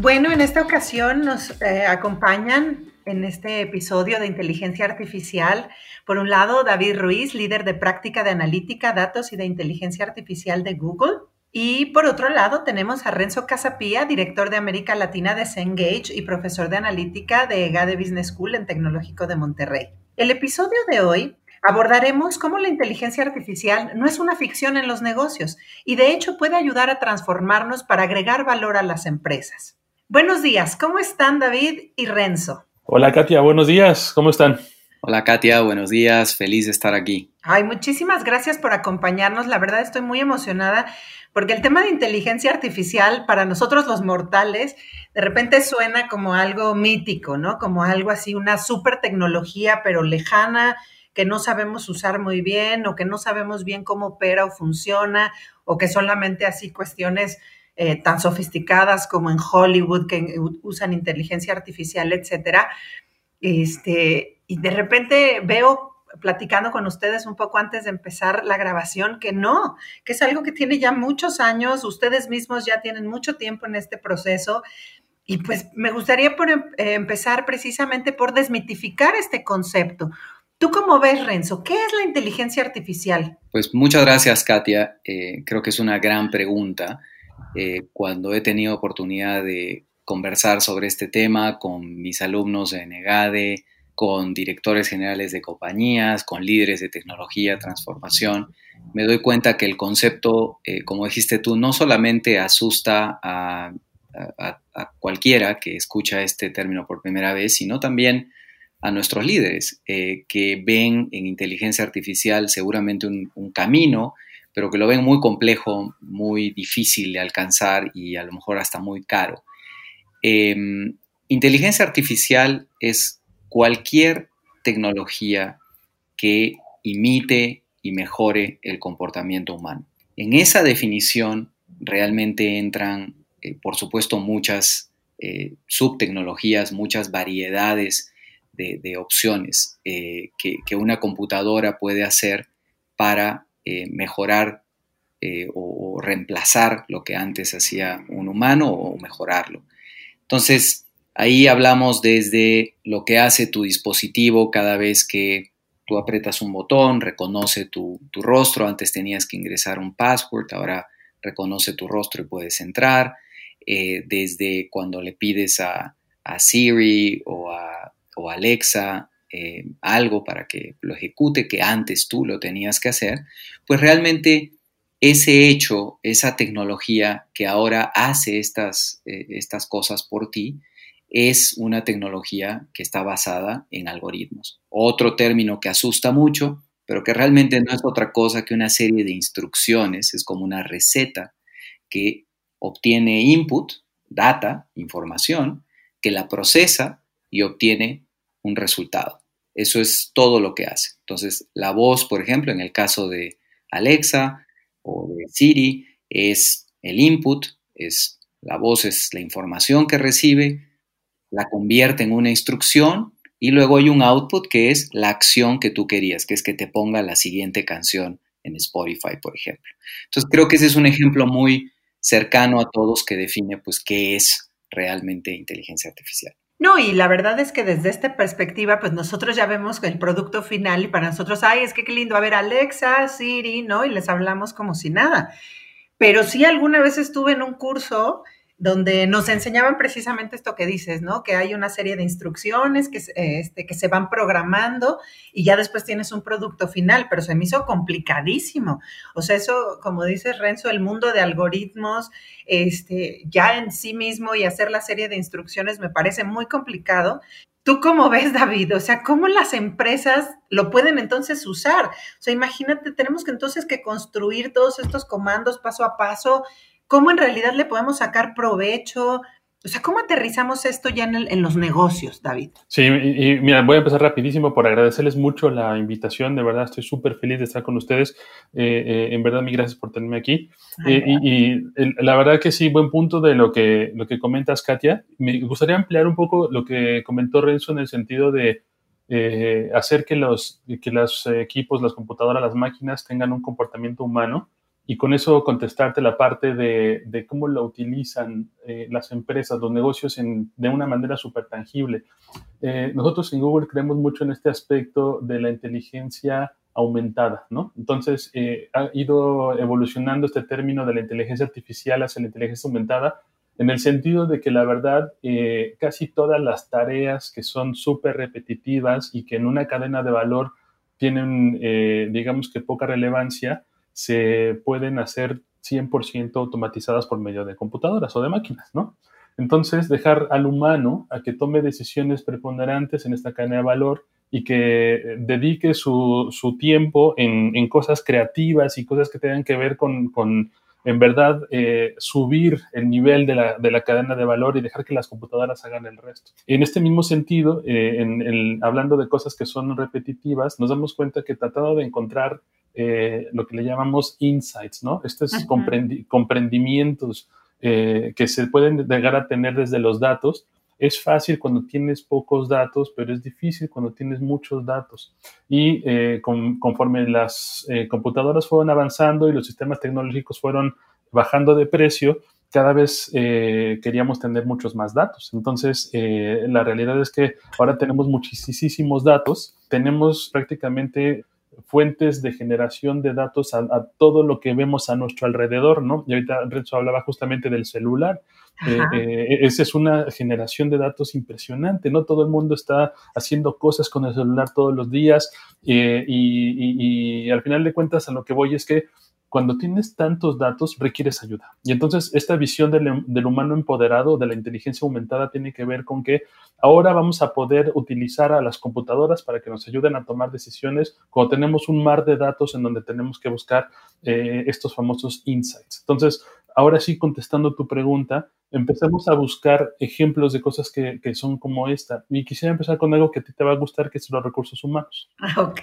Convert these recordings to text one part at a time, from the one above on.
Bueno, en esta ocasión nos eh, acompañan en este episodio de inteligencia artificial, por un lado, David Ruiz, líder de práctica de analítica, datos y de inteligencia artificial de Google. Y por otro lado, tenemos a Renzo Casapía, director de América Latina de Cengage y profesor de analítica de EGADE Business School en Tecnológico de Monterrey. El episodio de hoy abordaremos cómo la inteligencia artificial no es una ficción en los negocios y de hecho puede ayudar a transformarnos para agregar valor a las empresas. Buenos días, ¿cómo están David y Renzo? Hola Katia, buenos días, ¿cómo están? Hola Katia, buenos días, feliz de estar aquí. Ay, muchísimas gracias por acompañarnos, la verdad estoy muy emocionada porque el tema de inteligencia artificial para nosotros los mortales de repente suena como algo mítico, ¿no? Como algo así, una super tecnología pero lejana que no sabemos usar muy bien o que no sabemos bien cómo opera o funciona o que solamente así cuestiones eh, tan sofisticadas como en Hollywood que usan inteligencia artificial, etcétera. Este, y de repente veo platicando con ustedes un poco antes de empezar la grabación que no, que es algo que tiene ya muchos años, ustedes mismos ya tienen mucho tiempo en este proceso. Y pues me gustaría por, em, eh, empezar precisamente por desmitificar este concepto. ¿Tú cómo ves, Renzo? ¿Qué es la inteligencia artificial? Pues muchas gracias, Katia. Eh, creo que es una gran pregunta. Eh, cuando he tenido oportunidad de conversar sobre este tema con mis alumnos de NEGADE, con directores generales de compañías, con líderes de tecnología, transformación, me doy cuenta que el concepto, eh, como dijiste tú, no solamente asusta a, cualquiera que escucha este término por primera vez, sino también a nuestros líderes eh, que ven en inteligencia artificial seguramente un camino pero que lo ven muy complejo, muy difícil de alcanzar y a lo mejor hasta muy caro. Em, inteligencia artificial es cualquier tecnología que imite y mejore el comportamiento humano. En esa definición realmente entran, eh, por supuesto, muchas eh, subtecnologías, muchas variedades de, opciones eh, que, una computadora puede hacer para eh, mejorar eh, o, reemplazar lo que antes hacía un humano o mejorarlo. Entonces, ahí hablamos desde lo que hace tu dispositivo cada vez que tú apretas un botón, reconoce tu, rostro, antes tenías que ingresar un password, ahora reconoce tu rostro y puedes entrar, eh, desde cuando le pides a, Siri o a, o Alexa eh, algo para que lo ejecute que antes tú lo tenías que hacer, pues realmente ese hecho, esa tecnología que ahora hace estas, eh, estas cosas por ti, es una tecnología que está basada en algoritmos. Otro término que asusta mucho, pero que realmente no es otra cosa que una serie de instrucciones, es como una receta que obtiene input, data, información, que la procesa y obtiene un resultado. Eso es todo lo que hace. Entonces, la voz, por ejemplo, en el caso de Alexa o de Siri, es el input, es la voz es la información que recibe, la convierte en una instrucción y luego hay un output que es la acción que tú querías, que es que te ponga la siguiente canción en Spotify, por ejemplo. Entonces, creo que ese es un ejemplo muy cercano a todos que define pues qué es realmente inteligencia artificial. No, y la verdad es que desde esta perspectiva, pues nosotros ya vemos el producto final y para nosotros, ay, es que qué lindo, a ver, Alexa, Siri, ¿no? Y les hablamos como si nada. Pero sí alguna vez estuve en un curso donde nos enseñaban precisamente esto que dices, ¿no? Que hay una serie de instrucciones que, este, que se van programando y ya después tienes un producto final, pero se me hizo complicadísimo. O sea, eso, como dices Renzo, el mundo de algoritmos, este, ya en sí mismo y hacer la serie de instrucciones me parece muy complicado. ¿Tú cómo ves, David? O sea, ¿cómo las empresas lo pueden entonces usar? O sea, imagínate, tenemos que entonces que construir todos estos comandos paso a paso cómo en realidad le podemos sacar provecho. O sea, ¿cómo aterrizamos esto ya en, los negocios, David? Sí, y, mira, voy a empezar rapidísimo por agradecerles mucho la invitación. De verdad, estoy súper feliz de estar con ustedes. Eh, eh, en verdad, mil gracias por tenerme aquí. Eh, y, la verdad que sí, buen punto de lo que, lo que comentas, Katia. Me gustaría ampliar un poco lo que comentó Renzo en el sentido de hacer que los, que los equipos, las computadoras, las máquinas tengan un comportamiento humano y con eso contestarte la parte de, cómo lo utilizan eh, las empresas, los negocios de una manera súper tangible. Eh, nosotros en Google creemos mucho en este aspecto de la inteligencia aumentada, ¿no? Entonces, eh, ha ido evolucionando este término de la inteligencia artificial hacia la inteligencia aumentada en el sentido de que la verdad, casi todas las tareas que son súper repetitivas y que en una cadena de valor tienen, digamos que poca relevancia, se pueden hacer 100% automatizadas por medio de computadoras o de máquinas, ¿no? Entonces, dejar al humano a que tome decisiones preponderantes en esta cadena de valor y que dedique su, tiempo en, cosas creativas y cosas que tengan que ver con en verdad eh, subir el nivel de la, cadena de valor y dejar que las computadoras hagan el resto. En este mismo sentido, eh, en, hablando de cosas que son repetitivas, nos damos cuenta que tratando de encontrar eh, lo que le llamamos insights, ¿no? Estos comprendimientos que se pueden llegar a tener desde los datos, es fácil cuando tienes pocos datos, pero es difícil cuando tienes muchos datos. Y eh, conforme las eh, computadoras fueron avanzando y los sistemas tecnológicos fueron bajando de precio, cada vez eh, queríamos tener muchos más datos. Entonces, la realidad es que ahora tenemos muchísimos datos, tenemos prácticamente fuentes de generación de datos a, a, todo lo que vemos a nuestro alrededor, ¿no? Y ahorita Renzo hablaba justamente del celular. Eh, eh, esa es una generación de datos impresionante, ¿no? Todo el mundo está haciendo cosas con el celular todos los días eh, y, al final de cuentas a lo que voy es que cuando tienes tantos datos requieres ayuda. Y entonces esta visión del, humano empoderado, de la inteligencia aumentada, tiene que ver con que ahora vamos a poder utilizar a las computadoras para que nos ayuden a tomar decisiones cuando tenemos un mar de datos en donde tenemos que buscar estos famosos insights. Entonces, ahora sí, contestando tu pregunta, empecemos a buscar ejemplos de cosas que, son como esta. Y quisiera empezar con algo que a ti te va a gustar, que es los recursos humanos. Ah, ok.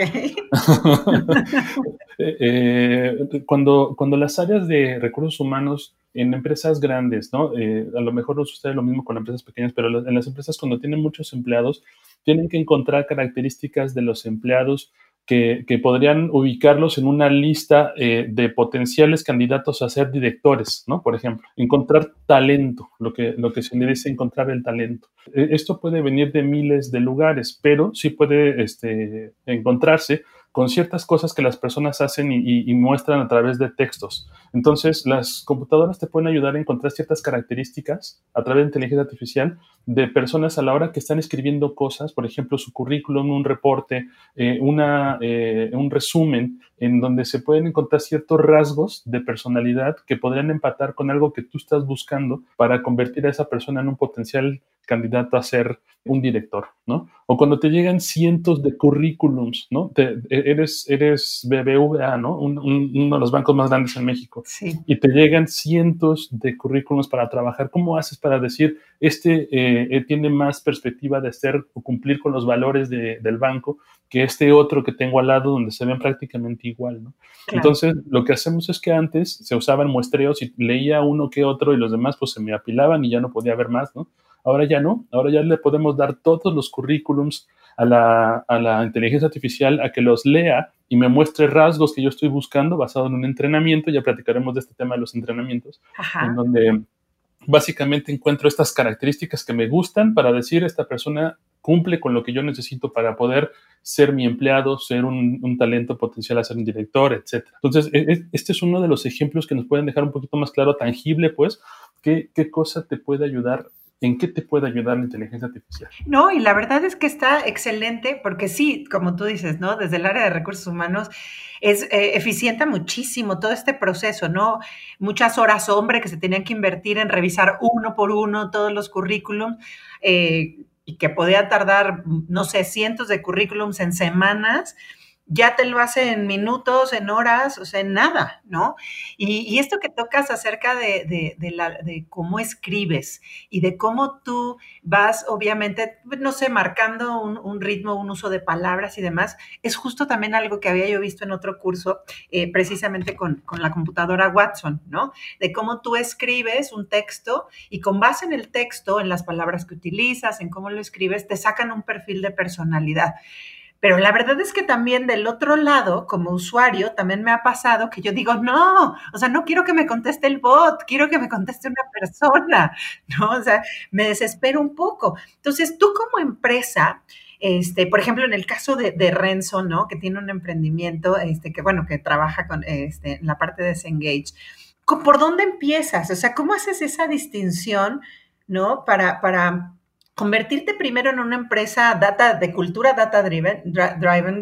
Eh, eh, cuando, cuando las áreas de recursos humanos en empresas grandes, ¿no? Eh, a lo mejor no sucede lo mismo con empresas pequeñas, pero en las empresas cuando tienen muchos empleados, tienen que encontrar características de los empleados que, podrían ubicarlos en una lista eh, de potenciales candidatos a ser directores, ¿no? Por ejemplo, encontrar talento, lo que, lo que se le dice encontrar el talento. E, esto puede venir de miles de lugares, pero sí puede este, encontrarse con ciertas cosas que las personas hacen y, muestran a través de textos. Entonces, las computadoras te pueden ayudar a encontrar ciertas características a través de inteligencia artificial de personas a la hora que están escribiendo cosas, por ejemplo, su currículum, un reporte, eh, una, eh, un resumen, en donde se pueden encontrar ciertos rasgos de personalidad que podrían empatar con algo que tú estás buscando para convertir a esa persona en un potencial candidato a ser un director, ¿no? O cuando te llegan cientos de currículums, ¿no? E, eres, eres BBVA, ¿no? uno de los bancos más grandes en México. Sí. Y te llegan cientos de currículums para trabajar. ¿Cómo haces para decir, este eh, tiene más perspectiva de ser o cumplir con los valores del banco que este otro que tengo al lado donde se ven prácticamente igual, ¿no? Entonces, lo que hacemos es que antes se usaban muestreos y leía uno que otro y los demás pues se me apilaban y ya no podía ver más, ¿no? Ahora ya no, ahora ya le podemos dar todos los currículums a la, inteligencia artificial a que los lea y me muestre rasgos que yo estoy buscando basado en un entrenamiento, ya platicaremos de este tema de los entrenamientos, en donde básicamente encuentro estas características que me gustan para decir esta persona cumple con lo que yo necesito para poder ser mi empleado, ser un, talento potencial a ser un director, etc. Entonces, e, e, este es uno de los ejemplos que nos pueden dejar un poquito más claro, tangible, pues, qué, qué cosa te puede ayudar ¿En qué te puede ayudar la inteligencia artificial? No, y la verdad es que está excelente porque sí, como tú dices, ¿no? Desde el área de recursos humanos es eh, eficienta muchísimo todo este proceso, ¿no? Muchas horas hombre que se tenían que invertir en revisar uno por uno todos los currículums eh, y que podía tardar, no sé, cientos de currículums en semanas ya te lo hace en minutos, en horas, o sea, en nada, ¿no? Y, esto que tocas acerca de, cómo escribes y de cómo tú vas, obviamente, no sé, marcando un, ritmo, un uso de palabras y demás, es justo también algo que había yo visto en otro curso, eh, precisamente con, con la computadora Watson, ¿no? De cómo tú escribes un texto y con base en el texto, en las palabras que utilizas, en cómo lo escribes, te sacan un perfil de personalidad. Pero la verdad es que también del otro lado, como usuario, también me ha pasado que yo digo, no, o sea, no quiero que me conteste el bot, quiero que me conteste una persona, ¿no? O sea, me desespero un poco. Entonces, tú como empresa, este, por ejemplo, en el caso de, Renzo, ¿no? Que tiene un emprendimiento, este, que bueno, que trabaja con este, la parte de Cengage. ¿Por dónde empiezas? O sea, ¿cómo haces esa distinción, ¿no? Para, para convertirte primero en una empresa data de cultura data driven,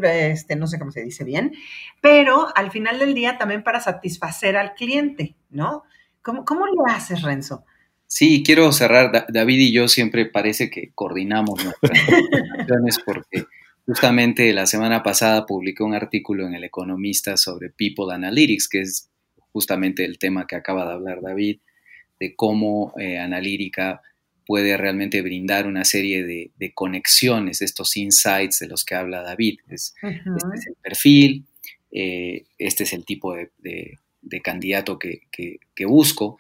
este, no sé cómo se dice bien, pero al final del día también para satisfacer al cliente, ¿no? ¿Cómo, cómo lo haces, Renzo? Sí, quiero cerrar. David y yo siempre parece que coordinamos nuestras presentaciones porque justamente la semana pasada publiqué un artículo en El Economista sobre People Analytics, que es justamente el tema que acaba de hablar David, de cómo eh, Analítica puede realmente brindar una serie de, conexiones, estos insights de los que habla David. Este es el perfil, eh, este es el tipo de, candidato que, busco.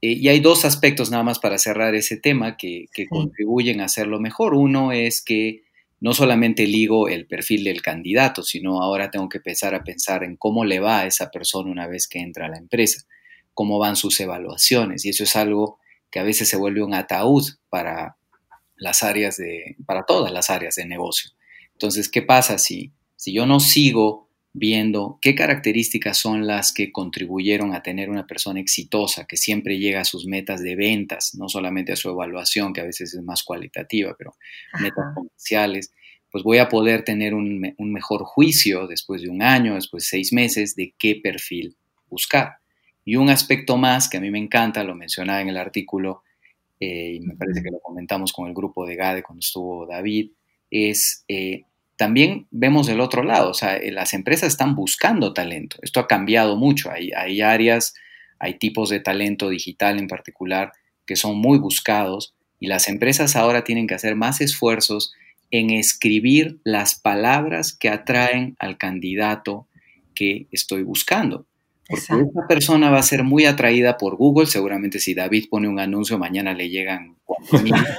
Eh, y hay dos aspectos nada más para cerrar ese tema que, contribuyen a hacerlo mejor. Uno es que no solamente ligo el perfil del candidato, sino ahora tengo que empezar a pensar en cómo le va a esa persona una vez que entra a la empresa, cómo van sus evaluaciones. Y eso es algo que a veces se vuelve un ataúd para las áreas de, para todas las áreas de negocio. Entonces, ¿qué pasa si, si yo no sigo viendo qué características son las que contribuyeron a tener una persona exitosa, que siempre llega a sus metas de ventas, no solamente a su evaluación, que a veces es más cualitativa, pero metas comerciales, pues voy a poder tener un, un, mejor juicio después de un año, después de seis meses, de qué perfil buscar. Y un aspecto más que a mí me encanta, lo mencionaba en el artículo, eh, y me parece que lo comentamos con el grupo de GADE cuando estuvo David, es eh, también vemos del otro lado, o sea, eh, las empresas están buscando talento. Esto ha cambiado mucho. Hay, hay áreas, hay tipos de talento digital en particular que son muy buscados y las empresas ahora tienen que hacer más esfuerzos en escribir las palabras que atraen al candidato que estoy buscando. Porque esa persona va a ser muy atraída por Google. Seguramente si David pone un anuncio, mañana le llegan 4.000.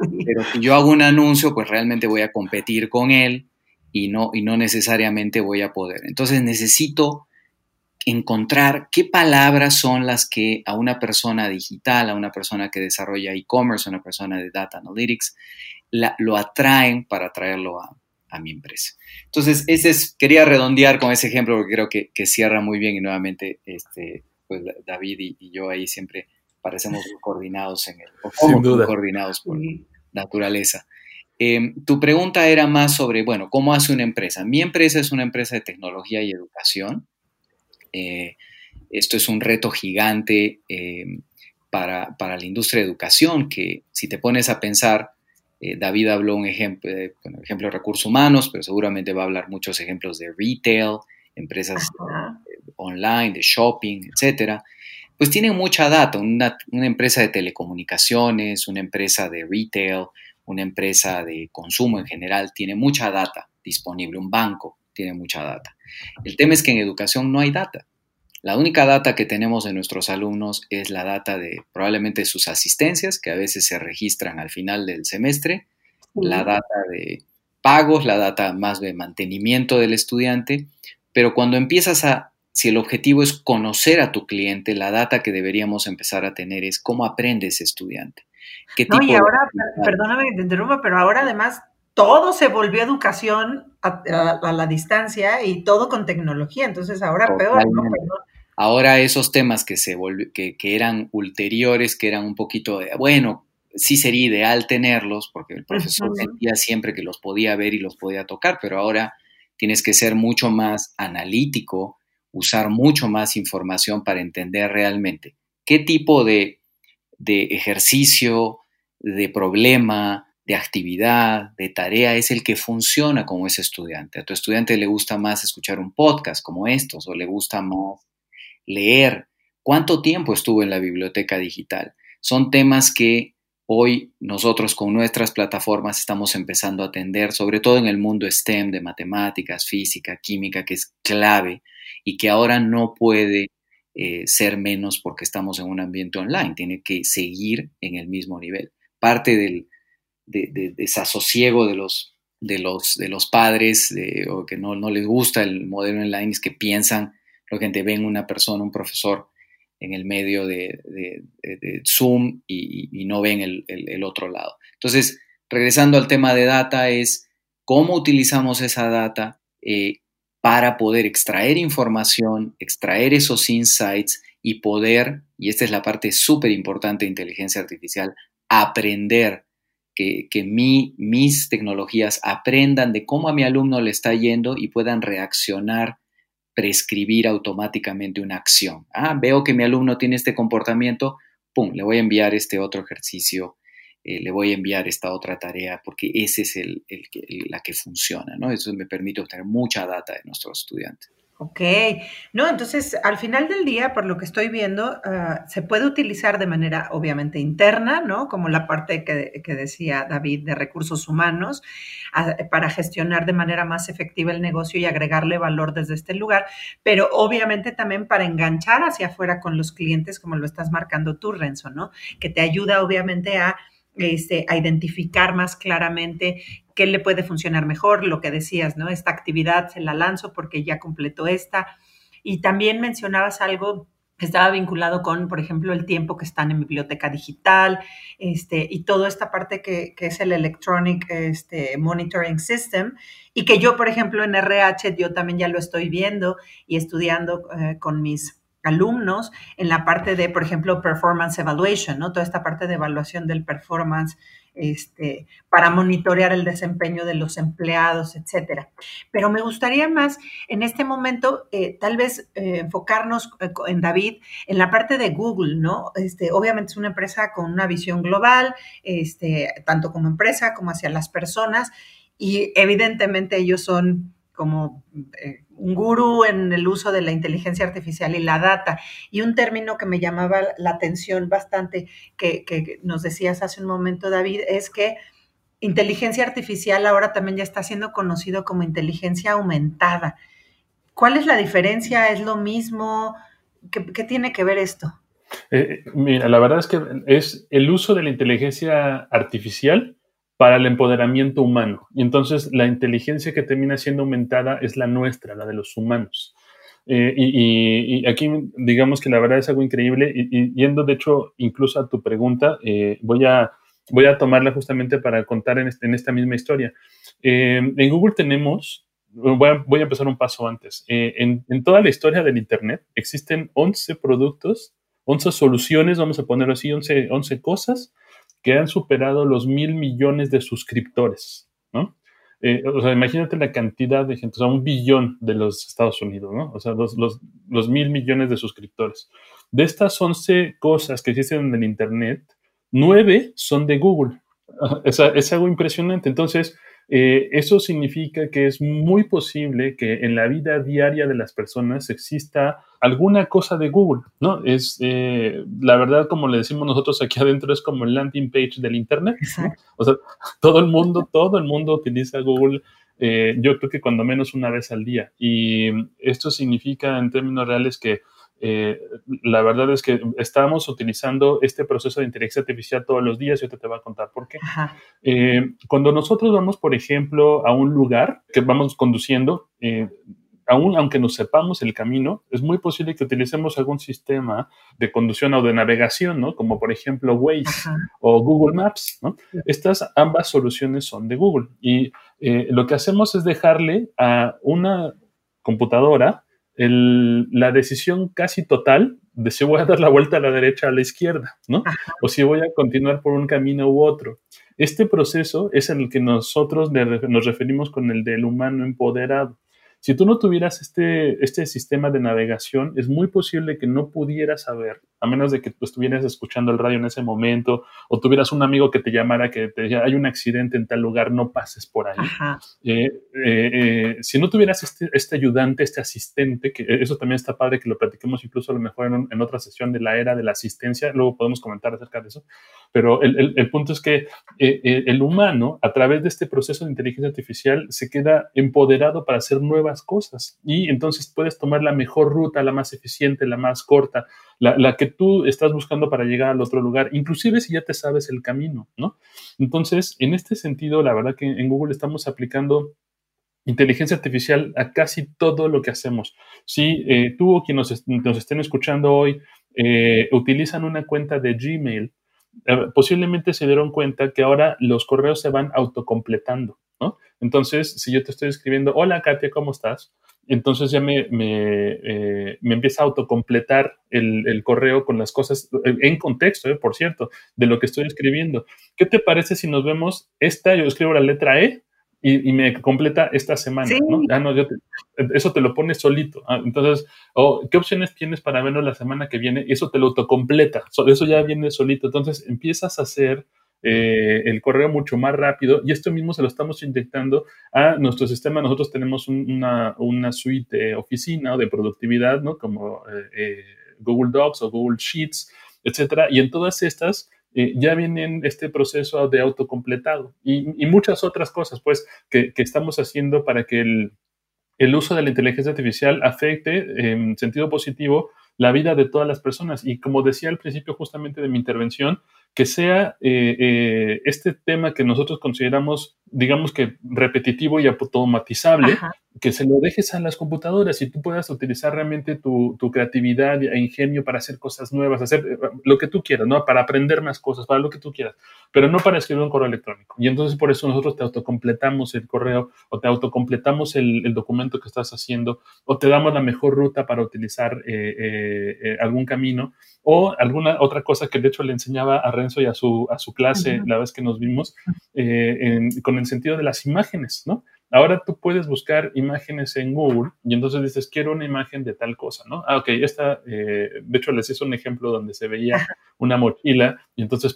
Pero si yo hago un anuncio, pues realmente voy a competir con él y no, y no necesariamente voy a poder. Entonces necesito encontrar qué palabras son las que a una persona digital, a una persona que desarrolla e-commerce, a una persona de data analytics, lo atraen para traerlo a, a mi empresa. Entonces, ese es, quería redondear con ese ejemplo porque creo que, cierra muy bien y nuevamente este, pues David y, yo ahí siempre parecemos coordinados en el, Sin duda. coordinados por naturaleza. Em, tu pregunta era más sobre, bueno, ¿cómo hace una empresa? Mi empresa es una empresa de tecnología y educación. Eh, esto es un reto gigante em, para, para, la industria de educación, que si te pones a pensar, eh, David habló un ejemplo, eh, ejemplo de recursos humanos, pero seguramente va a hablar muchos ejemplos de retail, empresas eh, online, de shopping, etcétera. Pues tienen mucha data. Una, empresa de telecomunicaciones, una empresa de retail, una empresa de consumo en general tiene mucha data disponible. Un banco tiene mucha data. El tema es que en educación no hay data. La única data que tenemos de nuestros alumnos es la data de probablemente sus asistencias, que a veces se registran al final del semestre, la data de pagos, la data más de mantenimiento del estudiante, pero cuando empiezas a, si el objetivo es conocer a tu cliente, la data que deberíamos empezar a tener es cómo aprende ese estudiante. no, y ahora, perdóname que te interrumpa, pero ahora además todo se volvió educación a, la distancia y todo con tecnología, entonces ahora peor, ¿no? Ahora esos temas que, se que, que eran ulteriores, que eran un poquito de, bueno, sí sería ideal tenerlos, porque el profesor sentía siempre que los podía ver y los podía tocar, pero ahora tienes que ser mucho más analítico, usar mucho más información para entender realmente qué tipo de, de ejercicio, de problema, de actividad, de tarea, es el que funciona como ese estudiante. A tu estudiante le gusta más escuchar un podcast como estos o le gusta más leer. ¿Cuánto tiempo estuvo en la biblioteca digital? Son temas que hoy nosotros con nuestras plataformas estamos empezando a atender, sobre todo en el mundo STEM de matemáticas, física, química, que es clave y que ahora no puede eh, ser menos porque estamos en un ambiente online, tiene que seguir en el mismo nivel. Parte del de, desasosiego de los, de los, de los padres o que no, no, les gusta el modelo online es que piensan, lo que te ven una persona, un profesor en el medio de, Zoom y, no ven el, otro lado. Entonces, regresando al tema de data, es cómo utilizamos esa data eh, para poder extraer información, extraer esos insights y poder, y esta es la parte súper importante de inteligencia artificial, aprender que, mis tecnologías aprendan de cómo a mi alumno le está yendo y puedan reaccionar, prescribir automáticamente una acción. Ah, veo que mi alumno tiene este comportamiento, pum, le voy a enviar este otro ejercicio, eh, le voy a enviar esta otra tarea, porque ese es el, la que funciona, ¿no? Eso me permite obtener mucha data de nuestros estudiantes. Ok, no, entonces al final del día, por lo que estoy viendo, ah, se puede utilizar de manera obviamente interna, ¿no? Como la parte que, decía David de recursos humanos, ah, para gestionar de manera más efectiva el negocio y agregarle valor desde este lugar, pero obviamente también para enganchar hacia afuera con los clientes, como lo estás marcando tú, Renzo, ¿no? Que te ayuda obviamente a este, a identificar más claramente qué le puede funcionar mejor, lo que decías, ¿no? Esta actividad se la lanzo porque ya completó esta. Y también mencionabas algo que estaba vinculado con, por ejemplo, el tiempo que están en biblioteca digital, este, y toda esta parte que, es el Electronic este, Monitoring System, y que yo, por ejemplo, en RH, yo también ya lo estoy viendo y estudiando eh, con mis alumnos en la parte de, por ejemplo, performance evaluation, ¿no? Toda esta parte de evaluación del performance este, para monitorear el desempeño de los empleados, etcétera. Pero me gustaría más en este momento, eh, tal vez eh, enfocarnos eh, en David en la parte de Google, ¿no? Este, obviamente es una empresa con una visión global, este, tanto como empresa como hacia las personas, y evidentemente ellos son como gurú en el uso de la inteligencia artificial y la data. Y un término que me llamaba la atención bastante, que, nos decías hace un momento, David, es que inteligencia artificial ahora también ya está siendo conocido como inteligencia aumentada. ¿Cuál es la diferencia? ¿Es lo mismo? ¿Qué, tiene que ver esto? Eh, mira, la verdad es que es el uso de la inteligencia artificial para el empoderamiento humano. Y entonces la inteligencia que termina siendo aumentada es la nuestra, la de los humanos. Eh, y, aquí digamos que la verdad es algo increíble y, yendo de hecho incluso a tu pregunta, eh, voy, a, voy a tomarla justamente para contar en, este, esta misma historia. Eh, en Google tenemos, voy a, empezar un paso antes, en, en, toda la historia del Internet existen 11 productos, 11 soluciones, vamos a ponerlo así, 11, 11 cosas que han superado los mil millones de suscriptores, ¿no? Eh, o sea, imagínate la cantidad de gente, o sea, un billón de los Estados Unidos, ¿no? O sea, los, los, mil millones de suscriptores. De estas 11 cosas que existen en el Internet, nueve son de Google. Es, es algo impresionante. Entonces, eh, eso significa que es muy posible que en la vida diaria de las personas exista alguna cosa de Google, ¿no? Es, eh, la verdad, como le decimos nosotros aquí adentro, es como el landing page del Internet. O sea, todo el mundo, todo el mundo utiliza Google. Eh, yo creo que cuando menos una vez al día. Y esto significa en términos reales que eh, la verdad es que estamos utilizando este proceso de inteligencia artificial todos los días y ahorita te voy a contar por qué. Eh, cuando nosotros vamos, por ejemplo, a un lugar que vamos conduciendo, eh, aún aunque nos sepamos el camino, es muy posible que utilicemos algún sistema de conducción o de navegación, ¿no? Como por ejemplo Waze o Google Maps, ¿no? Estas ambas soluciones son de Google y lo que hacemos es dejarle a una computadora la decisión casi total de si voy a dar la vuelta a la derecha o a la izquierda, ¿no? O si voy a continuar por un camino u otro. Este proceso es el que nosotros nos referimos con el del humano empoderado. Si tú no tuvieras este, este sistema de navegación, es muy posible que no pudieras saber a menos de que tú estuvieras escuchando el radio en ese momento o tuvieras un amigo que te llamara que te decía, hay un accidente en tal lugar, no pases por ahí. Eh, eh, eh, si no tuvieras este, este, ayudante, este asistente, que eso también está padre que lo platiquemos incluso a lo mejor en, otra sesión de la era de la asistencia, luego podemos comentar acerca de eso, pero el, el punto es que el humano, a través de este proceso de inteligencia artificial, se queda empoderado para hacer nuevas cosas y entonces puedes tomar la mejor ruta, la más eficiente, la más corta, la, que tú estás buscando para llegar al otro lugar, inclusive si ya te sabes el camino, ¿no? Entonces, en este sentido, la verdad que en Google estamos aplicando inteligencia artificial a casi todo lo que hacemos. Si eh, tú o quienes nos, estén escuchando hoy eh, utilizan una cuenta de Gmail, eh, posiblemente se dieron cuenta que ahora los correos se van autocompletando, ¿no? Entonces, si yo te estoy escribiendo, hola Katia, ¿cómo estás? Entonces ya me, eh, me, empieza a autocompletar el, el, correo con las cosas eh, en contexto, eh, por cierto, de lo que estoy escribiendo. ¿Qué te parece si nos vemos esta? Yo escribo la letra E y, me completa esta semana. ¿no? Ah, no, eso te lo pones solito. Ah, entonces, oh, ¿qué opciones tienes para verlo la semana que viene? Eso te lo autocompleta. Eso ya viene solito. Entonces empiezas a hacer eh, el correo mucho más rápido y esto mismo se lo estamos inyectando a nuestro sistema. Nosotros tenemos una, suite de oficina o de productividad, ¿no? Como eh, eh, Google Docs o Google Sheets, etcétera. Y en todas estas ya vienen este proceso de autocompletado y, y muchas otras cosas, pues, que, que, estamos haciendo para que el, el uso de la inteligencia artificial afecte en sentido positivo la vida de todas las personas. Y como decía al principio justamente de mi intervención, que sea eh, eh, este tema que nosotros consideramos, digamos que repetitivo y automatizable, que se lo dejes a las computadoras y tú puedas utilizar realmente tu, creatividad e ingenio para hacer cosas nuevas, hacer eh, lo que tú quieras, ¿no? Para aprender más cosas, para lo que tú quieras, pero no para escribir un correo electrónico. Y entonces por eso nosotros te autocompletamos el correo o te autocompletamos el, el documento que estás haciendo o te damos la mejor ruta para utilizar algún camino o alguna otra cosa que de hecho le enseñaba a Renzo y a su, a su clase la vez que nos vimos, eh, con el sentido de las imágenes, ¿no? Ahora tú puedes buscar imágenes en Google y entonces dices, quiero una imagen de tal cosa, ¿no? Ah, ok, esta, eh, de hecho les hice un ejemplo donde se veía una mochila y entonces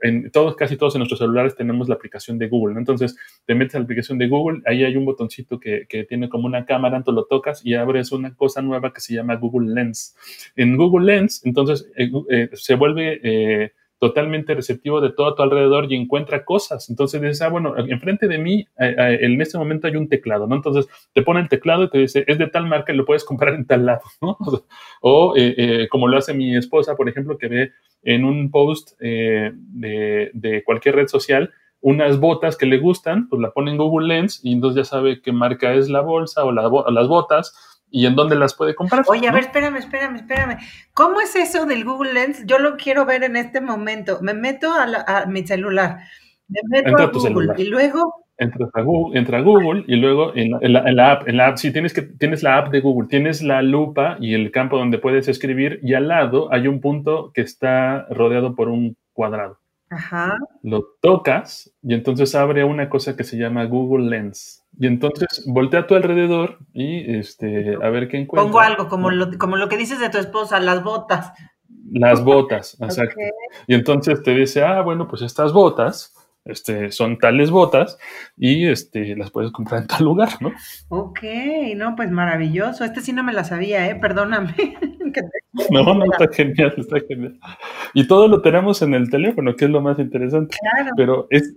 en todos, casi todos en nuestros celulares tenemos la aplicación de Google, ¿no? Entonces te metes a la aplicación de Google, ahí hay un botoncito que, que tiene como una cámara, tú lo tocas y abres una cosa nueva que se llama Google Lens. En Google Lens, entonces eh, eh, se vuelve totalmente receptivo de todo a tu alrededor y encuentra cosas. Entonces dices, ah, bueno, enfrente de mí eh, eh, en este momento hay un teclado, ¿no? Entonces te pone el teclado y te dice, es de tal marca y lo puedes comprar en tal lado, ¿no? O eh, como lo hace mi esposa, por ejemplo, que ve en un post de, cualquier red social, unas botas que le gustan, pues la pone en Google Lens y entonces ya sabe qué marca es la bolsa o, o las botas y en dónde las puede comprar. Oye, a ver, espérame, espérame, espérame. ¿Cómo es eso del Google Lens? Yo lo quiero ver en este momento. Me meto a, mi celular, me meto a, Google y luego... Entra a Google, entra a Google y luego en la, app, en la app, sí, tienes, que, tienes la app de Google, tienes la lupa y el campo donde puedes escribir y al lado hay un punto que está rodeado por un cuadrado. Ajá. Lo tocas y entonces abre una cosa que se llama Google Lens. Y entonces voltea a tu alrededor y este, a ver qué encuentras. Pongo algo como lo, como lo que dices de tu esposa, las botas. Las botas, exacto. Y entonces te dice, ah, bueno, pues estas botas este, son tales botas y este, las puedes comprar en tal lugar, ¿no? Ok, no, pues maravilloso. Este sí no me la sabía, ¿eh? Perdóname. no, no, está genial, está genial. Y todo lo tenemos en el teléfono, que es lo más interesante. Claro. Pero es,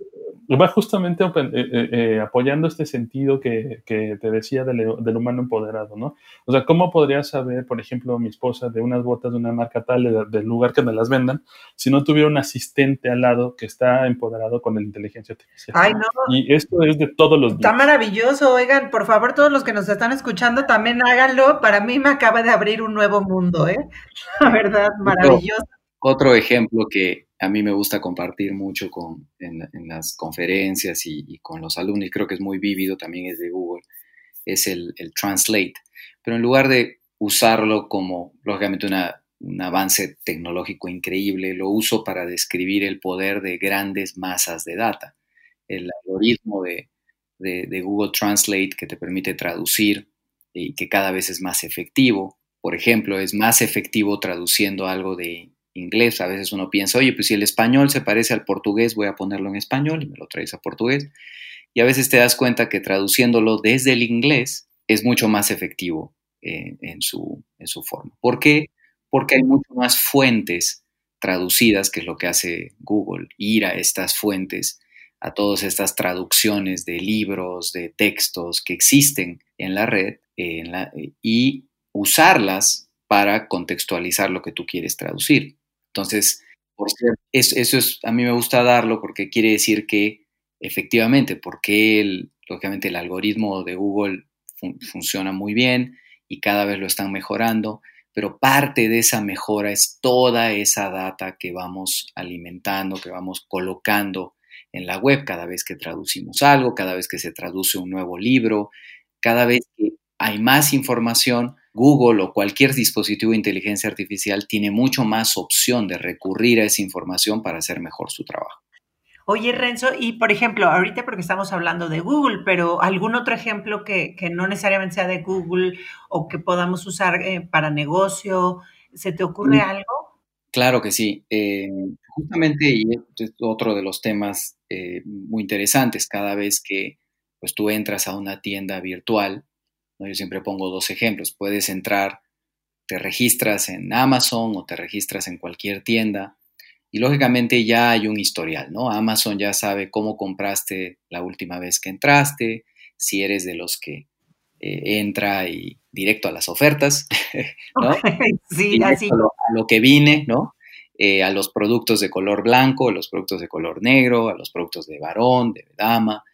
va justamente eh, eh, eh, apoyando este sentido que, te decía del, humano empoderado, ¿no? O sea, ¿cómo podría saber, por ejemplo, mi esposa de unas botas de una marca tal, del lugar que me las vendan, si no tuviera un asistente al lado que está empoderado con la inteligencia artificial? Ay, no. Y esto es de todos los días. Está maravilloso. Oigan, por favor, todos los que nos están escuchando, también háganlo. Para mí me acaba de abrir un nuevo mundo, ¿eh? La verdad, maravilloso. otro ejemplo que, a mí me gusta compartir mucho con, en, las conferencias y, con los alumnos, y creo que es muy vívido, también es de Google, es el, Translate. Pero en lugar de usarlo como, lógicamente, un avance tecnológico increíble, lo uso para describir el poder de grandes masas de data. El algoritmo de, de Google Translate que te permite traducir y que cada vez es más efectivo, por ejemplo, es más efectivo traduciendo algo de inglés. A veces uno piensa, oye, pues si el español se parece al portugués, voy a ponerlo en español y me lo traes a portugués. Y a veces te das cuenta que traduciéndolo desde el inglés es mucho más efectivo eh, en, su, forma. ¿Por qué? Porque hay mucho más fuentes traducidas, que es lo que hace Google, ir a estas fuentes, a todas estas traducciones de libros, de textos que existen en la red y usarlas para contextualizar lo que tú quieres traducir. Entonces, por eso, es, a mí me gusta darlo porque quiere decir que efectivamente, porque lógicamente el algoritmo de Google funciona muy bien y cada vez lo están mejorando, pero parte de esa mejora es toda esa data que vamos alimentando, que vamos colocando en la web cada vez que traducimos algo, cada vez que se traduce un nuevo libro, cada vez que hay más información, Google o cualquier dispositivo de inteligencia artificial tiene mucho más opción de recurrir a esa información para hacer mejor su trabajo. Oye, Renzo, y por ejemplo, ahorita porque estamos hablando de Google, pero algún otro ejemplo que, no necesariamente sea de Google o que podamos usar eh, para negocio, ¿se te ocurre algo? Claro que sí. Eh, justamente, y es otro de los temas eh, muy interesantes, cada vez que pues, tú entras a una tienda virtual, yo siempre pongo dos ejemplos. Puedes entrar, te registras en Amazon o te registras en cualquier tienda y lógicamente ya hay un historial, ¿no? Amazon ya sabe cómo compraste la última vez que entraste, si eres de los que eh, entra y directo a las ofertas, ¿no? sí, así. A lo, que vine, ¿no? Eh, a los productos de color blanco, a los productos de color negro, a los productos de varón, de dama.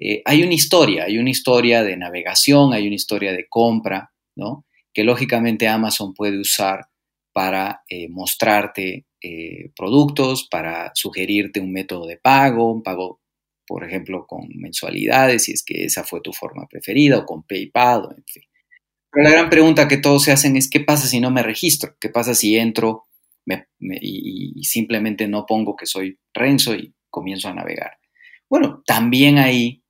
Eh, hay una historia, hay una historia de navegación, hay una historia de compra, ¿no? Que lógicamente Amazon puede usar para eh, mostrarte eh, productos, para sugerirte un método de pago, un pago, por ejemplo, con mensualidades, si es que esa fue tu forma preferida, o con PayPal, en fin. Pero la gran pregunta que todos se hacen es, ¿qué pasa si no me registro? ¿Qué pasa si entro y, y simplemente no pongo que soy Renzo y comienzo a navegar? Bueno, también ahí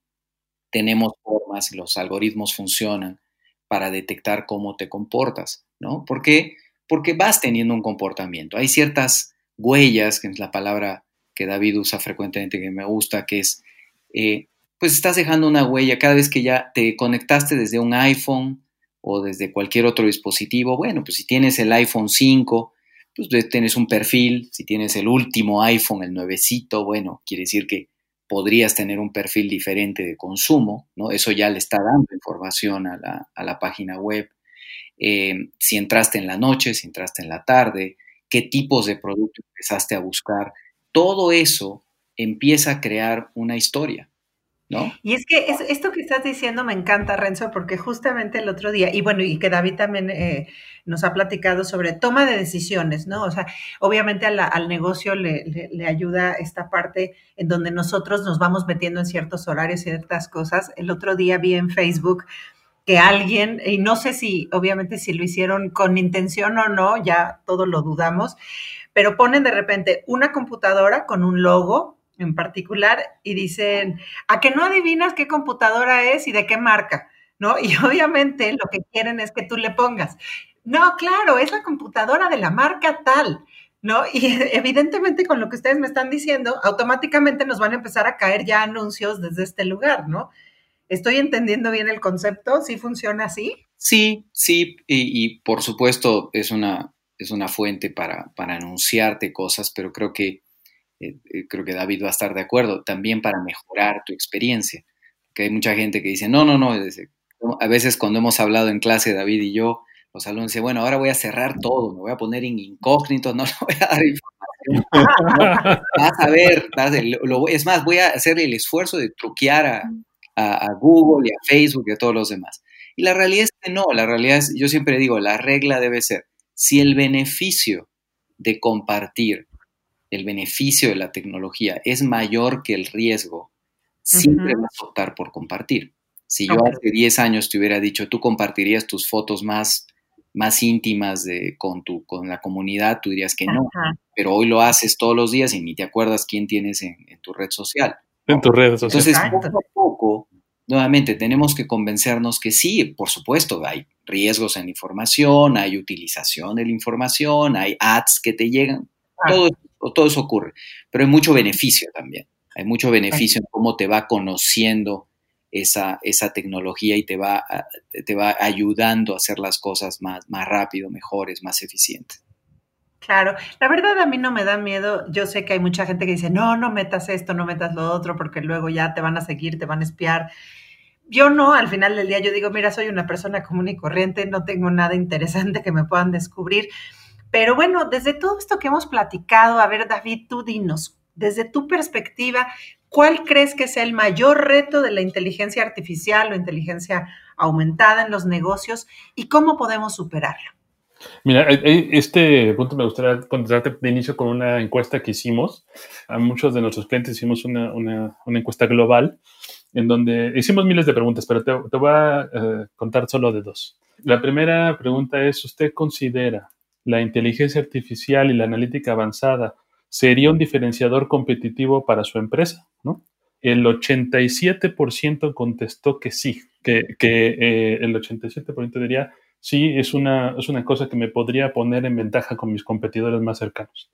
tenemos formas los algoritmos funcionan para detectar cómo te comportas, ¿no? ¿Por qué? Porque vas teniendo un comportamiento. Hay ciertas huellas, que es la palabra que David usa frecuentemente, que me gusta, que es, eh, pues estás dejando una huella cada vez que ya te conectaste desde un iPhone o desde cualquier otro dispositivo. Bueno, pues si tienes el iPhone 5, pues tienes un perfil. Si tienes el último iPhone, el nuevecito, bueno, quiere decir que podrías tener un perfil diferente de consumo, ¿no? Eso ya le está dando información a la, página web. Eh, si entraste en la noche, si entraste en la tarde, qué tipos de productos empezaste a buscar, todo eso empieza a crear una historia. Y es que esto que estás diciendo me encanta, Renzo, porque justamente el otro día, y bueno, y que David también eh, nos ha platicado sobre toma de decisiones, ¿no? O sea, obviamente al negocio le, ayuda esta parte en donde nosotros nos vamos metiendo en ciertos horarios, ciertas cosas. El otro día vi en Facebook que alguien, y no sé si, obviamente, si lo hicieron con intención o no, ya todo lo dudamos, pero ponen de repente una computadora con un logo en particular y dicen, ¿a que no adivinas qué computadora es y de qué marca? ¿No? Y obviamente lo que quieren es que tú le pongas, no, claro, es la computadora de la marca tal, ¿no? Y evidentemente con lo que ustedes me están diciendo, automáticamente nos van a empezar a caer ya anuncios desde este lugar, ¿no? ¿Estoy entendiendo bien el concepto? ¿Sí funciona así? Sí, sí, y, por supuesto es una, es una fuente para, para anunciarte cosas, pero creo que creo que David va a estar de acuerdo, también para mejorar tu experiencia. Que hay mucha gente que dice, no, no, no, a veces cuando hemos hablado en clase, David y yo, los alumnos dicen, bueno, ahora voy a cerrar todo, me voy a poner en incógnito, no le voy a dar información. vas a ver, es más, voy a hacer el esfuerzo de truquear a, a, Google y a Facebook y a todos los demás. Y la realidad es que no, la realidad es, yo siempre digo, la regla debe ser, si el beneficio de compartir el beneficio de la tecnología es mayor que el riesgo, siempre vas a optar por compartir. Si yo hace 10 años te hubiera dicho, tú compartirías tus fotos más, más íntimas de, con, tu, con la comunidad, tú dirías que no. Pero hoy lo haces todos los días y ni te acuerdas quién tienes en, tu red social. En tu red social. Entonces, poco a poco, nuevamente tenemos que convencernos que sí, por supuesto, hay riesgos en la información, hay utilización de la información, hay ads que te llegan, todo, todo eso ocurre, pero hay mucho beneficio también, hay mucho beneficio en cómo te va conociendo esa, esa tecnología y te va, te va ayudando a hacer las cosas más, más rápido, mejores, más eficientes. Claro, la verdad a mí no me da miedo. Yo sé que hay mucha gente que dice, no, no metas esto, no metas lo otro, porque luego ya te van a seguir, te van a espiar. Yo no, al final del día yo digo, mira, soy una persona común y corriente, no tengo nada interesante que me puedan descubrir. Pero bueno, desde todo esto que hemos platicado, a ver, David, tú dinos, desde tu perspectiva, ¿cuál crees que sea el mayor reto de la inteligencia artificial o inteligencia aumentada en los negocios y cómo podemos superarlo? Mira, eh, eh, este punto me gustaría contestarte de inicio con una encuesta que hicimos. A muchos de nuestros clientes hicimos una, una, una encuesta global en donde hicimos miles de preguntas, pero te, te voy a eh, contar solo de dos. La primera pregunta es, ¿usted considera la inteligencia artificial y la analítica avanzada sería un diferenciador competitivo para su empresa? ¿no? El 87% contestó que sí, que, que el 87% diría sí es una, es una cosa que me podría poner en ventaja con mis competidores más cercanos.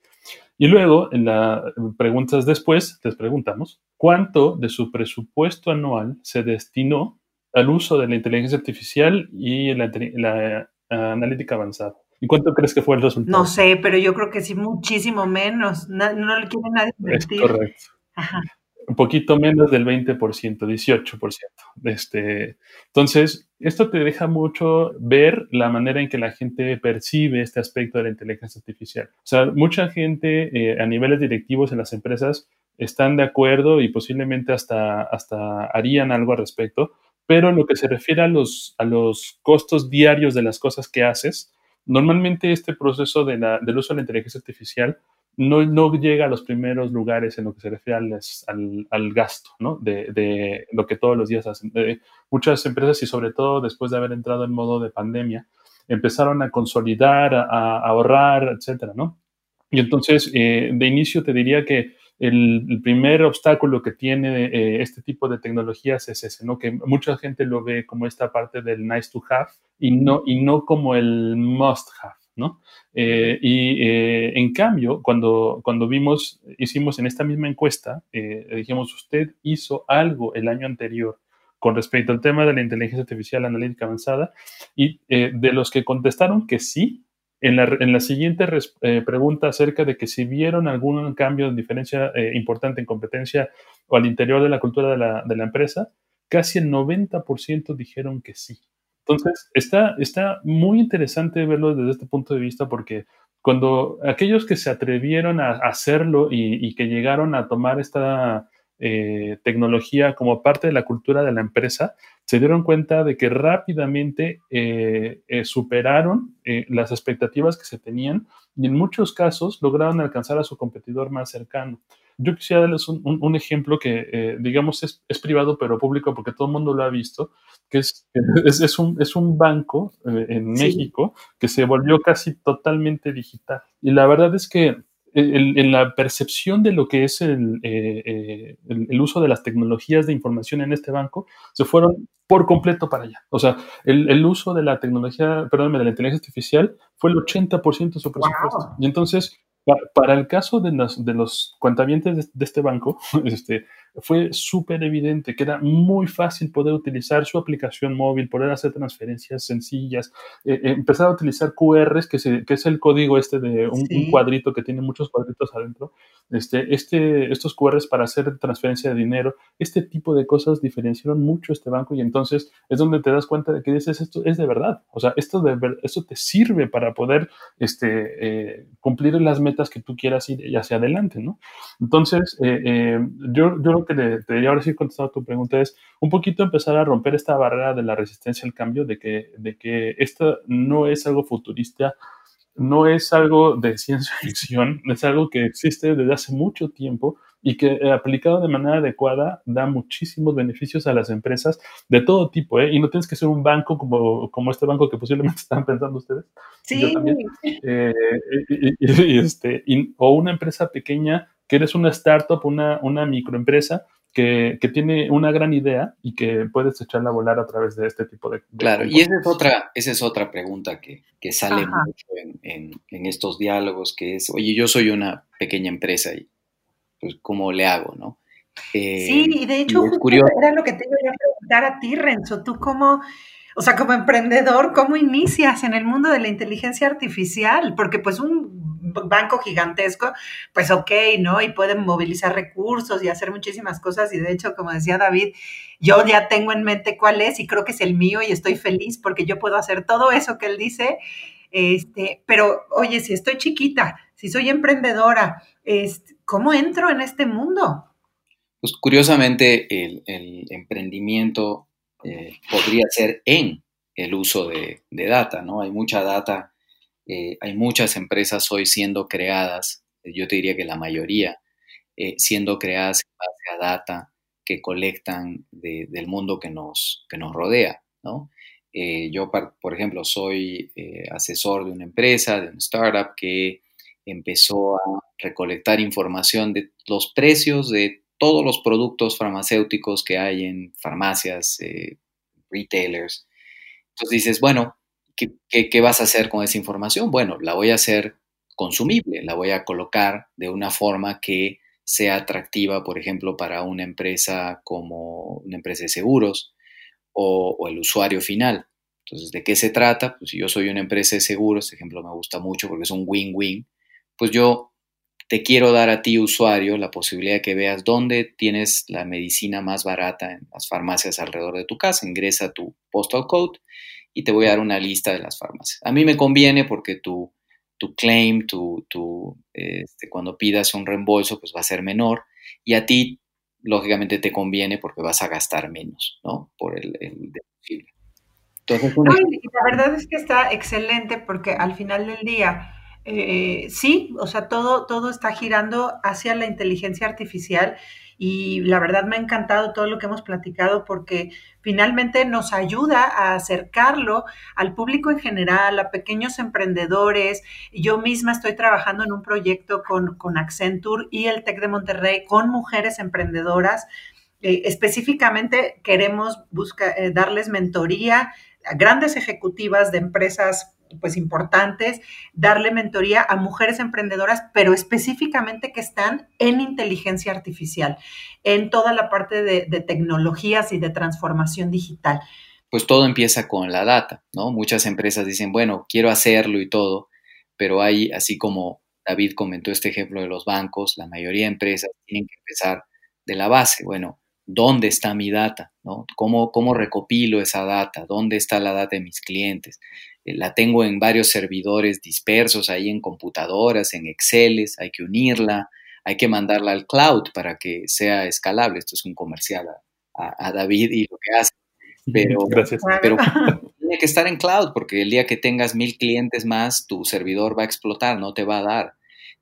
Y luego, en las preguntas después, les preguntamos, ¿cuánto de su presupuesto anual se destinó al uso de la inteligencia artificial y la, la analítica avanzada? ¿Y cuánto crees que fue el resultado? No sé, pero yo creo que sí, muchísimo menos. No, no le quiere nadie invertir. Es correcto. Ajá un poquito menos del 20%, 18%. Este, entonces, esto te deja mucho ver la manera en que la gente percibe este aspecto de la inteligencia artificial. O sea, mucha gente eh, a niveles directivos en las empresas están de acuerdo y posiblemente hasta, hasta harían algo al respecto, pero en lo que se refiere a los, a los costos diarios de las cosas que haces, normalmente este proceso de la, del uso de la inteligencia artificial no, no, llega a los primeros lugares en lo que se refiere al, al, gasto, ¿no? De, de, lo que todos los días hacen. muchas empresas y sobre todo después de haber entrado en modo de pandemia, empezaron a consolidar, a, ahorrar, etcétera, ¿no? Y entonces, eh, de inicio te diría que el, primer obstáculo que tiene eh, este tipo de tecnologías es ese, ¿no? Que mucha gente lo ve como esta parte del nice to have y no, y no como el must have. ¿no? Eh, y eh, en cambio, cuando, cuando vimos, hicimos en esta misma encuesta, eh, dijimos, usted hizo algo el año anterior con respecto al tema de la inteligencia artificial analítica avanzada, y de los que contestaron que sí, en la, en la siguiente pregunta acerca de que si vieron algún cambio de diferencia importante en competencia o al interior de la cultura de la, de la empresa, casi el 90% dijeron que sí. Entonces, está, está muy interesante verlo desde este punto de vista porque cuando aquellos que se atrevieron a hacerlo y, que llegaron a tomar esta eh, tecnología como parte de la cultura de la empresa, se dieron cuenta de que rápidamente eh, eh, superaron las expectativas que se tenían y en muchos casos lograron alcanzar a su competidor más cercano. Yo quisiera darles un, ejemplo que, eh, digamos, es, privado pero público porque todo el mundo lo ha visto, que es, es, un, es un banco eh, en México que se volvió casi totalmente digital. Y la verdad es que en la percepción de lo que es eh, el, el, uso de las tecnologías de información en este banco, se fueron por completo para allá. O sea, el, uso de la tecnología, perdónme, de la inteligencia artificial fue el 80% de su presupuesto. Y entonces, para, el caso de los, de los cuentavientes de, este banco, este, fue súper evidente que era muy fácil poder utilizar su aplicación móvil, poder hacer transferencias sencillas, eh, eh, empezar a utilizar QRs, que, que, es el código este de un, cuadrito que tiene muchos cuadritos adentro, este, este, estos QRs para hacer transferencia de dinero, este tipo de cosas diferenciaron mucho este banco y entonces es donde te das cuenta de que dices, esto es de verdad, o sea, esto, de esto te sirve para poder este, eh, cumplir las metas que tú quieras ir hacia adelante, ¿no? Entonces, yo, yo que te diría ahora sí contestado a tu pregunta es un poquito empezar a romper esta barrera de la resistencia al cambio, de que, de que esto no es algo futurista, no es algo de ciencia ficción, es algo que existe desde hace mucho tiempo y que eh, aplicado de manera adecuada da muchísimos beneficios a las empresas de todo tipo, ¿eh? Y no tienes que ser un banco como, como este banco que posiblemente están pensando ustedes. Sí. Eh, y, este, o una empresa pequeña que eres una startup, una, una microempresa que, tiene una gran idea y que puedes echarla a volar a través de este tipo de... claro, y esa es otra, esa es otra pregunta que, sale mucho en, estos diálogos, que es, oye, yo soy una pequeña empresa y pues, ¿cómo le hago, no? sí, y de hecho, era lo que te iba a preguntar a ti, Renzo, tú cómo... O sea, como emprendedor, ¿cómo inicias en el mundo de la inteligencia artificial? Porque pues un banco gigantesco, pues ok, ¿no? Y pueden movilizar recursos y hacer muchísimas cosas. Y de hecho, como decía David, yo ya tengo en mente cuál es y creo que es el mío y estoy feliz porque yo puedo hacer todo eso que él dice. Este, pero oye, si estoy chiquita, si soy emprendedora, ¿cómo entro en este mundo? Pues curiosamente el, emprendimiento eh, podría ser en el uso de, de, data, ¿no? Hay mucha data eh, hay muchas empresas hoy siendo creadas, yo te diría que la mayoría, eh, siendo creadas en base a data que colectan del mundo que nos, que nos rodea. Eh, yo, por ejemplo, soy asesor de una empresa, de un startup que empezó a recolectar información de los precios de todos los productos farmacéuticos que hay en farmacias, retailers. Entonces dices, bueno, ¿qué, vas a hacer con esa información? Bueno, la voy a hacer consumible, la voy a colocar de una forma que sea atractiva, por ejemplo, para una empresa como una empresa de seguros o, el usuario final. Entonces, ¿de qué se trata? Pues si yo soy una empresa de seguros, este ejemplo me gusta mucho porque es un win-win, pues yo te quiero dar a ti, usuario, la posibilidad de que veas dónde tienes la medicina más barata en las farmacias alrededor de tu casa. Ingresa tu postal code y te voy a dar una lista de las farmacias. A mí me conviene porque tu, tu claim, tu, tu este, cuando pidas un reembolso, pues va a ser menor y a ti, lógicamente, te conviene porque vas a gastar menos, ¿no? Por el, el. Entonces, la verdad es que está excelente porque al final del día, eh, sí, o sea, todo, todo está girando hacia la inteligencia artificial y la verdad me ha encantado todo lo que hemos platicado porque finalmente nos ayuda a acercarlo al público en general, a pequeños emprendedores. Yo misma estoy trabajando en un proyecto con, con Accenture y el TEC de Monterrey con mujeres emprendedoras. Eh, específicamente queremos buscar, eh, darles mentoría a grandes ejecutivas de empresas pues importantes, darle mentoría a mujeres emprendedoras, pero específicamente que están en inteligencia artificial, en toda la parte de, tecnologías y de transformación digital. Pues todo empieza con la data, ¿no? Muchas empresas dicen, bueno, quiero hacerlo y todo, pero hay, así como David comentó este ejemplo de los bancos, la mayoría de empresas tienen que empezar de la base. Bueno, ¿dónde está mi data? ¿no? ¿Cómo, ¿Cómo recopilo esa data? ¿Dónde está la data de mis clientes? Eh, la tengo en varios servidores dispersos ahí en computadoras, en Excel, hay que unirla, hay que mandarla al cloud para que sea escalable. Esto es un comercial a, David y lo que hace. Pero, pero tiene que estar en cloud porque el día que tengas mil clientes más, tu servidor va a explotar, no te va a dar.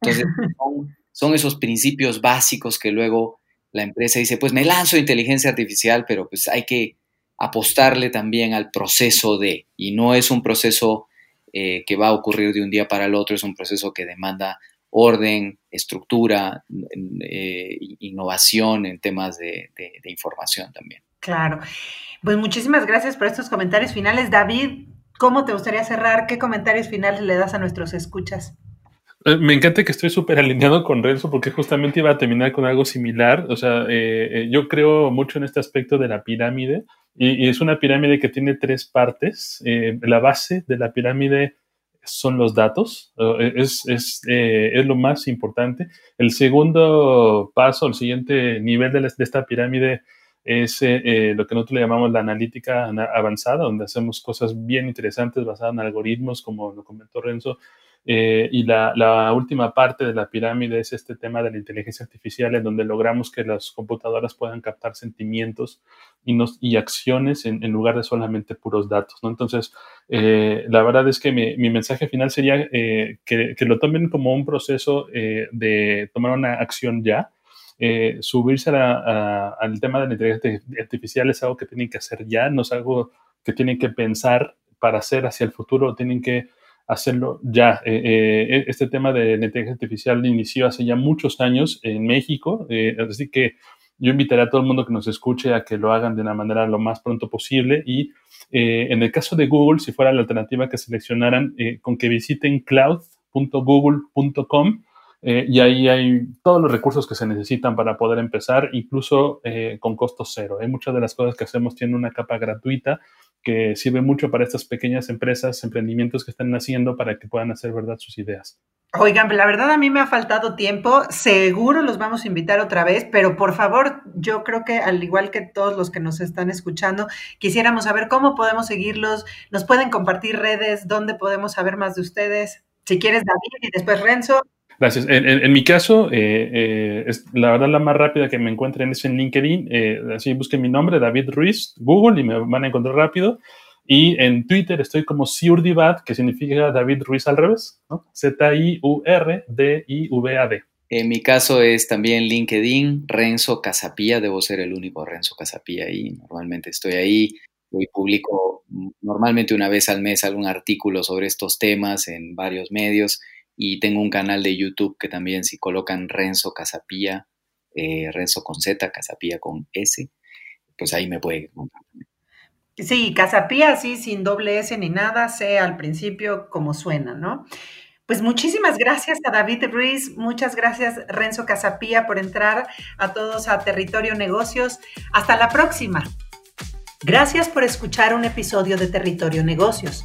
Entonces, son, son esos principios básicos que luego la empresa dice, pues me lanzo inteligencia artificial, pero pues hay que apostarle también al proceso de, y no es un proceso eh, que va a ocurrir de un día para el otro, es un proceso que demanda orden, estructura, eh, innovación en temas de, información también. Claro. Pues muchísimas gracias por estos comentarios finales. David, ¿cómo te gustaría cerrar? ¿Qué comentarios finales le das a nuestros escuchas? Eh, me encanta que estoy súper alineado con Renzo porque justamente iba a terminar con algo similar. O sea, yo creo mucho en este aspecto de la pirámide y, es una pirámide que tiene tres partes. Eh, la base de la pirámide son los datos, eh, es, es, eh, es, lo más importante. El segundo paso, el siguiente nivel de, esta pirámide es lo que nosotros le llamamos la analítica avanzada, donde hacemos cosas bien interesantes basadas en algoritmos, como lo comentó Renzo, eh, y la, última parte de la pirámide es este tema de la inteligencia artificial, en donde logramos que las computadoras puedan captar sentimientos y, nos, y acciones en, lugar de solamente puros datos. ¿no? Entonces, eh, la verdad es que mi, mensaje final sería eh, que, lo tomen como un proceso de tomar una acción ya. subirse al tema de la inteligencia artificial es algo que tienen que hacer ya, no es algo que tienen que pensar para hacer hacia el futuro, tienen que hacerlo ya. Eh, eh, e, este tema de la inteligencia artificial inició hace ya muchos años en México, eh, así que Yo invitaré a todo el mundo que nos escuche a que lo hagan de una manera lo más pronto posible y eh, en el caso de Google, si fuera la alternativa que seleccionaran, eh, con que visiten cloud.google.com eh, y ahí hay todos los recursos que se necesitan para poder empezar, incluso con costo cero. Muchas de las cosas que hacemos tienen una capa gratuita que sirve mucho para estas pequeñas empresas, emprendimientos que están naciendo para que puedan hacer verdad sus ideas. Oigan, la verdad a mí me ha faltado tiempo, seguro los vamos a invitar otra vez, pero por favor, yo creo que al igual que todos los que nos están escuchando, quisiéramos saber cómo podemos seguirlos, nos pueden compartir redes, dónde podemos saber más de ustedes. Si quieres, David, y después Renzo. Gracias. En, mi caso, eh, eh, es, la verdad la más rápida que me encuentren es en LinkedIn. Eh, así busquen mi nombre, David Ruiz, Google, y me van a encontrar rápido. Y en Twitter estoy como Siurdivad, que significa David Ruiz al revés, ¿no? Z-I-U-R-D-I-V-A-D. En mi caso es también LinkedIn, Renzo Casapía, debo ser el único Renzo Casapía ahí, normalmente estoy ahí, y publico normalmente una vez al mes algún artículo sobre estos temas en varios medios y tengo un canal de YouTube que también si colocan Renzo Casapía, eh, Renzo con Z, Casapía con S, pues ahí me puede. Sí, Casapía, sí, sin doble S ni nada, sé al principio como suena, ¿no? Pues muchísimas gracias a David Ruiz, muchas gracias Renzo Casapía por entrar a todos a Territorio Negocios. Hasta la próxima. Gracias por escuchar un episodio de Territorio Negocios,